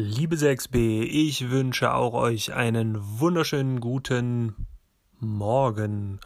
Liebe 6b, ich wünsche auch euch einen wunderschönen guten Morgen.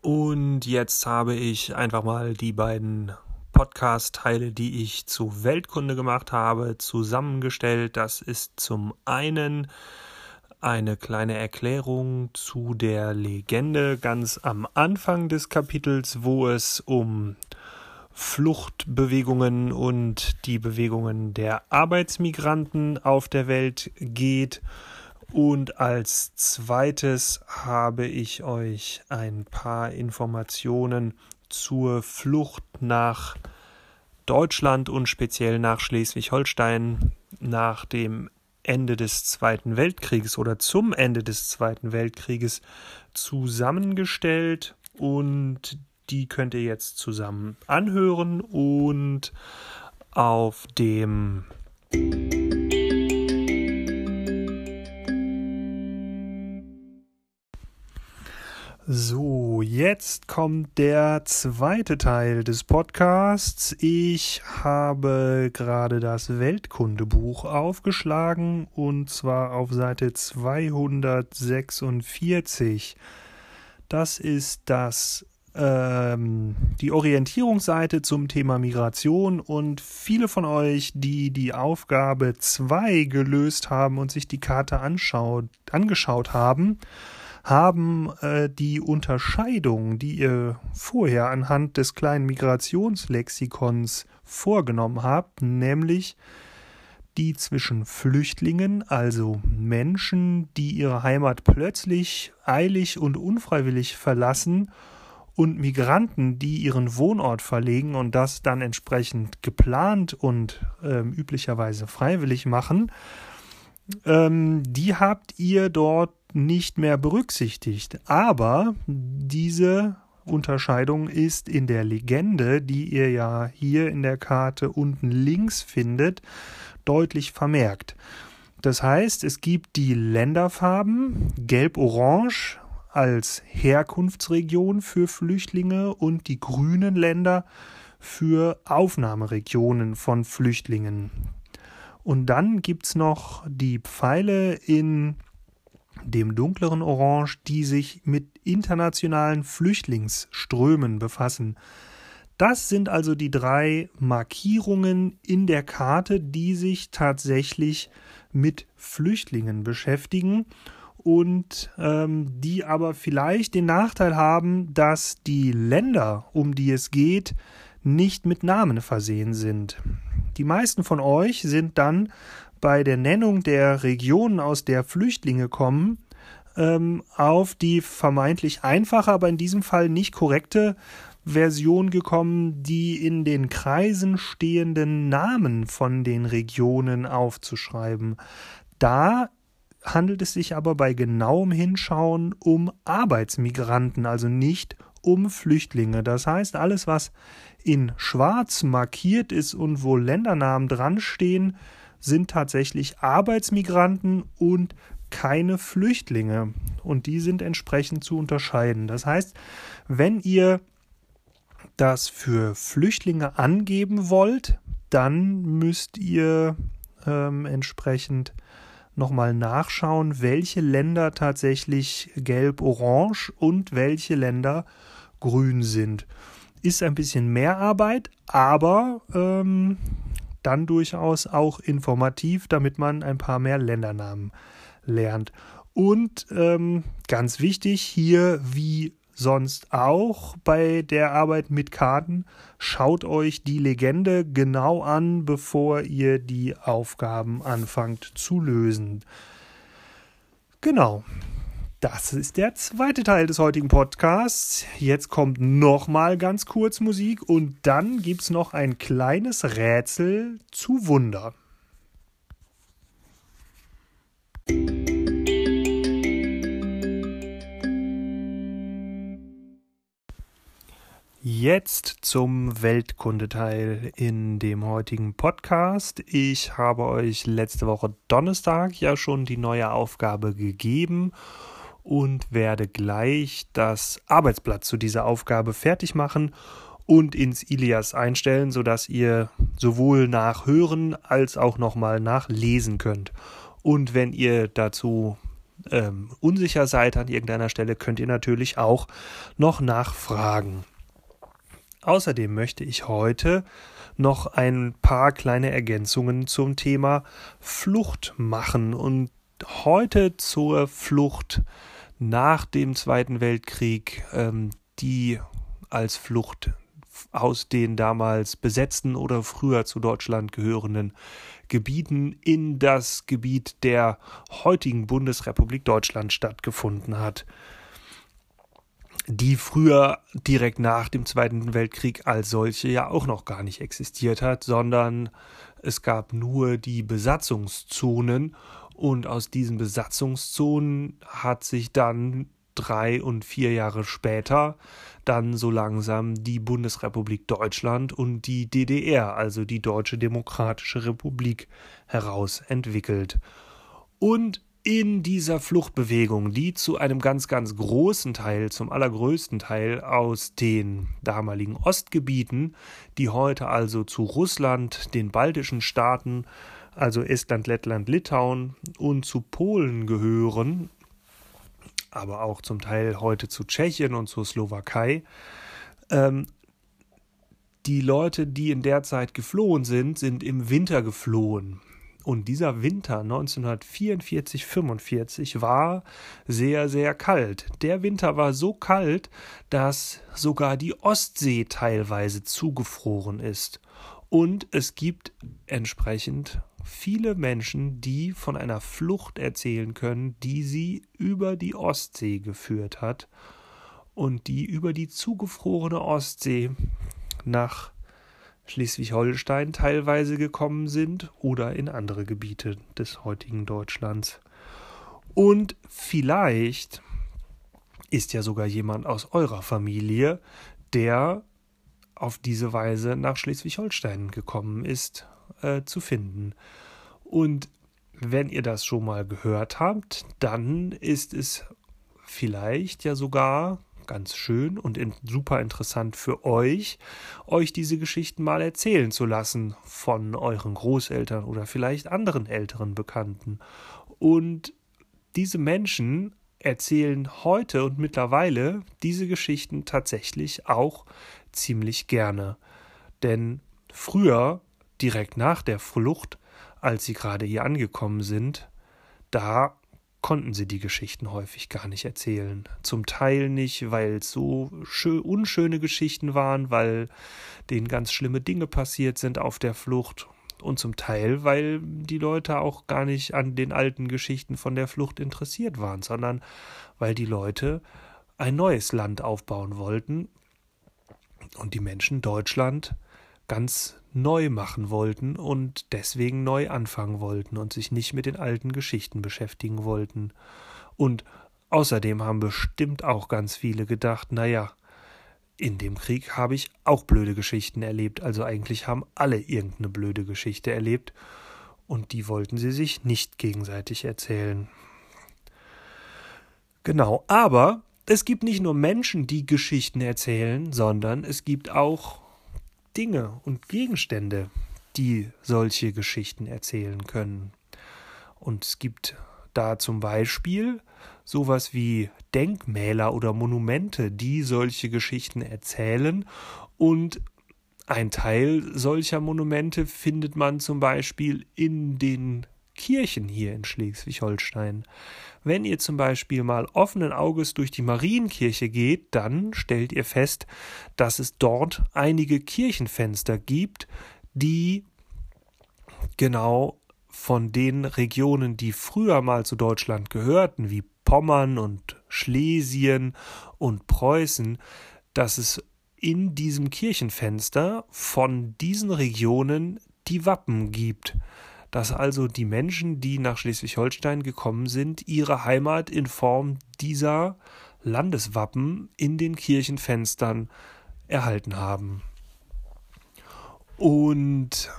Und jetzt habe ich einfach mal die beiden Podcast-Teile, die ich zu Weltkunde gemacht habe, zusammengestellt. Das ist zum einen eine kleine Erklärung zu der Legende ganz am Anfang des Kapitels, wo es um Fluchtbewegungen und die Bewegungen der Arbeitsmigranten auf der Welt geht. Und als zweites habe ich euch ein paar Informationen zur Flucht nach Deutschland und speziell nach Schleswig-Holstein nach dem Ende des Zweiten Weltkrieges oder zum Ende des Zweiten Weltkrieges zusammengestellt und die könnt ihr jetzt zusammen anhören und auf dem So, jetzt kommt der zweite Teil des Podcasts. Ich habe gerade das Weltkundebuch aufgeschlagen und zwar auf Seite 246. Das ist das ähm, die Orientierungsseite zum Thema Migration und viele von euch, die die Aufgabe 2 gelöst haben und sich die Karte anschaut, angeschaut haben, haben äh, die Unterscheidung, die ihr vorher anhand des kleinen Migrationslexikons vorgenommen habt, nämlich die zwischen Flüchtlingen, also Menschen, die ihre Heimat plötzlich, eilig und unfreiwillig verlassen, und Migranten, die ihren Wohnort verlegen und das dann entsprechend geplant und äh, üblicherweise freiwillig machen, ähm, die habt ihr dort nicht mehr berücksichtigt. Aber diese Unterscheidung ist in der Legende, die ihr ja hier in der Karte unten links findet, deutlich vermerkt. Das heißt, es gibt die Länderfarben Gelb-Orange als Herkunftsregion für Flüchtlinge und die grünen Länder für Aufnahmeregionen von Flüchtlingen. Und dann gibt es noch die Pfeile in dem dunkleren Orange, die sich mit internationalen Flüchtlingsströmen befassen. Das sind also die drei Markierungen in der Karte, die sich tatsächlich mit Flüchtlingen beschäftigen und ähm, die aber vielleicht den Nachteil haben, dass die Länder, um die es geht, nicht mit Namen versehen sind. Die meisten von euch sind dann bei der Nennung der Regionen, aus der Flüchtlinge kommen, ähm, auf die vermeintlich einfache, aber in diesem Fall nicht korrekte Version gekommen, die in den Kreisen stehenden Namen von den Regionen aufzuschreiben. Da handelt es sich aber bei genauem Hinschauen um Arbeitsmigranten, also nicht um Flüchtlinge. Das heißt, alles, was in schwarz markiert ist und wo Ländernamen dran stehen, sind tatsächlich Arbeitsmigranten und keine Flüchtlinge. Und die sind entsprechend zu unterscheiden. Das heißt, wenn ihr das für Flüchtlinge angeben wollt, dann müsst ihr ähm, entsprechend nochmal nachschauen, welche Länder tatsächlich gelb-orange und welche Länder grün sind. Ist ein bisschen mehr Arbeit, aber ähm, dann durchaus auch informativ, damit man ein paar mehr Ländernamen lernt. Und ähm, ganz wichtig hier, wie sonst auch bei der Arbeit mit Karten. Schaut euch die Legende genau an, bevor ihr die Aufgaben anfangt zu lösen. Genau. Das ist der zweite Teil des heutigen Podcasts. Jetzt kommt nochmal ganz kurz Musik und dann gibt es noch ein kleines Rätsel zu Wunder. Jetzt zum Weltkundeteil in dem heutigen Podcast. Ich habe euch letzte Woche Donnerstag ja schon die neue Aufgabe gegeben und werde gleich das Arbeitsblatt zu dieser Aufgabe fertig machen und ins Ilias einstellen, sodass ihr sowohl nachhören als auch nochmal nachlesen könnt. Und wenn ihr dazu ähm, unsicher seid an irgendeiner Stelle, könnt ihr natürlich auch noch nachfragen. Außerdem möchte ich heute noch ein paar kleine Ergänzungen zum Thema Flucht machen. Und heute zur Flucht nach dem Zweiten Weltkrieg, ähm, die als Flucht aus den damals besetzten oder früher zu Deutschland gehörenden Gebieten in das Gebiet der heutigen Bundesrepublik Deutschland stattgefunden hat, die früher direkt nach dem Zweiten Weltkrieg als solche ja auch noch gar nicht existiert hat, sondern es gab nur die Besatzungszonen und aus diesen Besatzungszonen hat sich dann drei und vier Jahre später dann so langsam die Bundesrepublik Deutschland und die DDR, also die Deutsche Demokratische Republik, herausentwickelt. Und in dieser Fluchtbewegung, die zu einem ganz, ganz großen Teil, zum allergrößten Teil aus den damaligen Ostgebieten, die heute also zu Russland, den baltischen Staaten, also Estland, Lettland, Litauen und zu Polen gehören, aber auch zum Teil heute zu Tschechien und zur Slowakei. Ähm, die Leute, die in der Zeit geflohen sind, sind im Winter geflohen. Und dieser Winter 1944-45 war sehr, sehr kalt. Der Winter war so kalt, dass sogar die Ostsee teilweise zugefroren ist. Und es gibt entsprechend viele Menschen, die von einer Flucht erzählen können, die sie über die Ostsee geführt hat und die über die zugefrorene Ostsee nach Schleswig-Holstein teilweise gekommen sind oder in andere Gebiete des heutigen Deutschlands. Und vielleicht ist ja sogar jemand aus eurer Familie, der auf diese Weise nach Schleswig-Holstein gekommen ist äh, zu finden. Und wenn ihr das schon mal gehört habt, dann ist es vielleicht ja sogar ganz schön und in, super interessant für euch, euch diese Geschichten mal erzählen zu lassen von euren Großeltern oder vielleicht anderen älteren Bekannten. Und diese Menschen erzählen heute und mittlerweile diese Geschichten tatsächlich auch ziemlich gerne. Denn früher direkt nach der Flucht, als sie gerade hier angekommen sind, da konnten sie die Geschichten häufig gar nicht erzählen. Zum Teil nicht, weil es so unschöne Geschichten waren, weil denen ganz schlimme Dinge passiert sind auf der Flucht. Und zum Teil, weil die Leute auch gar nicht an den alten Geschichten von der Flucht interessiert waren, sondern weil die Leute ein neues Land aufbauen wollten und die Menschen Deutschland ganz neu machen wollten und deswegen neu anfangen wollten und sich nicht mit den alten Geschichten beschäftigen wollten. Und außerdem haben bestimmt auch ganz viele gedacht, naja, in dem Krieg habe ich auch blöde Geschichten erlebt, also eigentlich haben alle irgendeine blöde Geschichte erlebt, und die wollten sie sich nicht gegenseitig erzählen. Genau, aber es gibt nicht nur Menschen, die Geschichten erzählen, sondern es gibt auch Dinge und Gegenstände, die solche Geschichten erzählen können. Und es gibt da zum Beispiel sowas wie Denkmäler oder Monumente, die solche Geschichten erzählen und ein Teil solcher Monumente findet man zum Beispiel in den Kirchen hier in Schleswig-Holstein. Wenn ihr zum Beispiel mal offenen Auges durch die Marienkirche geht, dann stellt ihr fest, dass es dort einige Kirchenfenster gibt, die genau von den Regionen, die früher mal zu Deutschland gehörten, wie Pommern und Schlesien und Preußen, dass es in diesem Kirchenfenster von diesen Regionen die Wappen gibt dass also die Menschen, die nach Schleswig-Holstein gekommen sind, ihre Heimat in Form dieser Landeswappen in den Kirchenfenstern erhalten haben. Und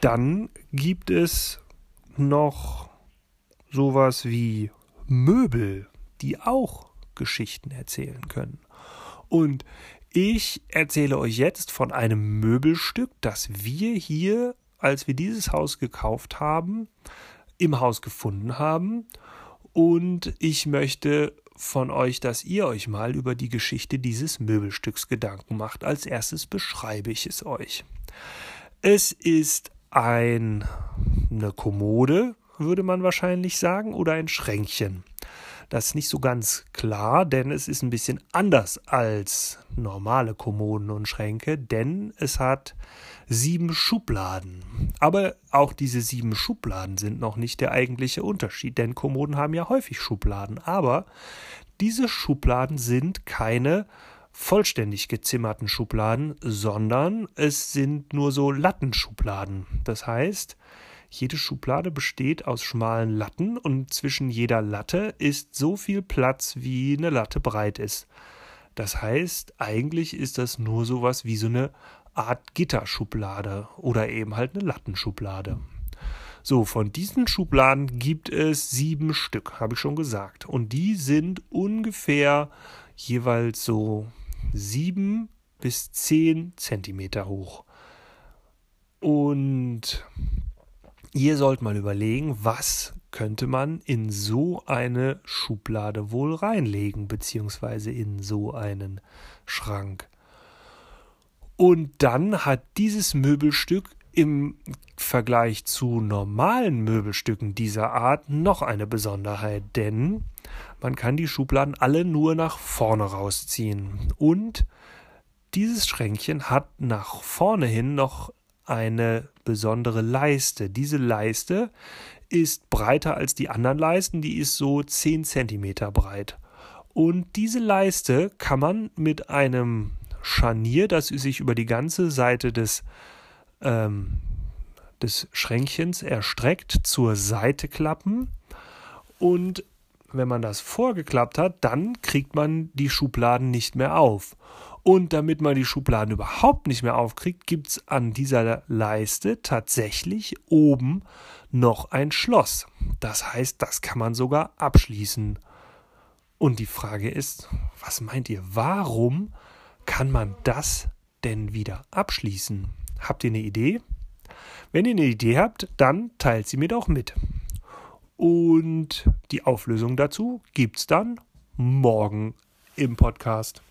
dann gibt es noch sowas wie Möbel, die auch Geschichten erzählen können. Und Ich erzähle euch jetzt von einem Möbelstück, das wir hier, als wir dieses Haus gekauft haben, im Haus gefunden haben. Und ich möchte von euch, dass ihr euch mal über die Geschichte dieses Möbelstücks Gedanken macht. Als erstes beschreibe ich es euch. Es ist ein, eine Kommode, würde man wahrscheinlich sagen, oder ein Schränkchen. Das ist nicht so ganz klar, denn es ist ein bisschen anders als normale Kommoden und Schränke, denn es hat sieben Schubladen. Aber auch diese sieben Schubladen sind noch nicht der eigentliche Unterschied, denn Kommoden haben ja häufig Schubladen. Aber diese Schubladen sind keine vollständig gezimmerten Schubladen, sondern es sind nur so Lattenschubladen. Das heißt, jede Schublade besteht aus schmalen Latten und zwischen jeder Latte ist so viel Platz, wie eine Latte breit ist. Das heißt, eigentlich ist das nur sowas wie so eine Art Gitterschublade oder eben halt eine Lattenschublade. So, von diesen Schubladen gibt es sieben Stück, habe ich schon gesagt. Und die sind ungefähr jeweils so sieben bis zehn Zentimeter hoch. Und Ihr sollt mal überlegen, was könnte man in so eine Schublade wohl reinlegen, beziehungsweise in so einen Schrank. Und dann hat dieses Möbelstück im Vergleich zu normalen Möbelstücken dieser Art noch eine Besonderheit, denn man kann die Schubladen alle nur nach vorne rausziehen. Und dieses Schränkchen hat nach vorne hin noch eine besondere Leiste. Diese Leiste ist breiter als die anderen Leisten, die ist so 10 cm breit. Und diese Leiste kann man mit einem Scharnier, das sich über die ganze Seite des, ähm, des Schränkchens erstreckt, zur Seite klappen. Und wenn man das vorgeklappt hat, dann kriegt man die Schubladen nicht mehr auf. Und damit man die Schubladen überhaupt nicht mehr aufkriegt, gibt es an dieser Leiste tatsächlich oben noch ein Schloss. Das heißt, das kann man sogar abschließen. Und die Frage ist, was meint ihr, warum kann man das denn wieder abschließen? Habt ihr eine Idee? Wenn ihr eine Idee habt, dann teilt sie mir doch mit. Und die Auflösung dazu gibt's dann morgen im Podcast.